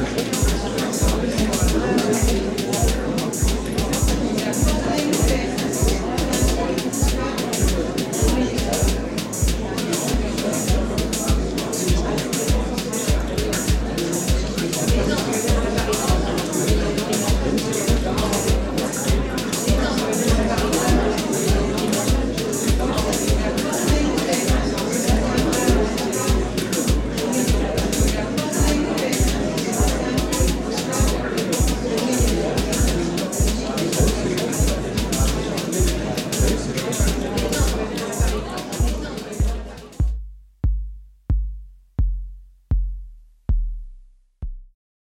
for sure.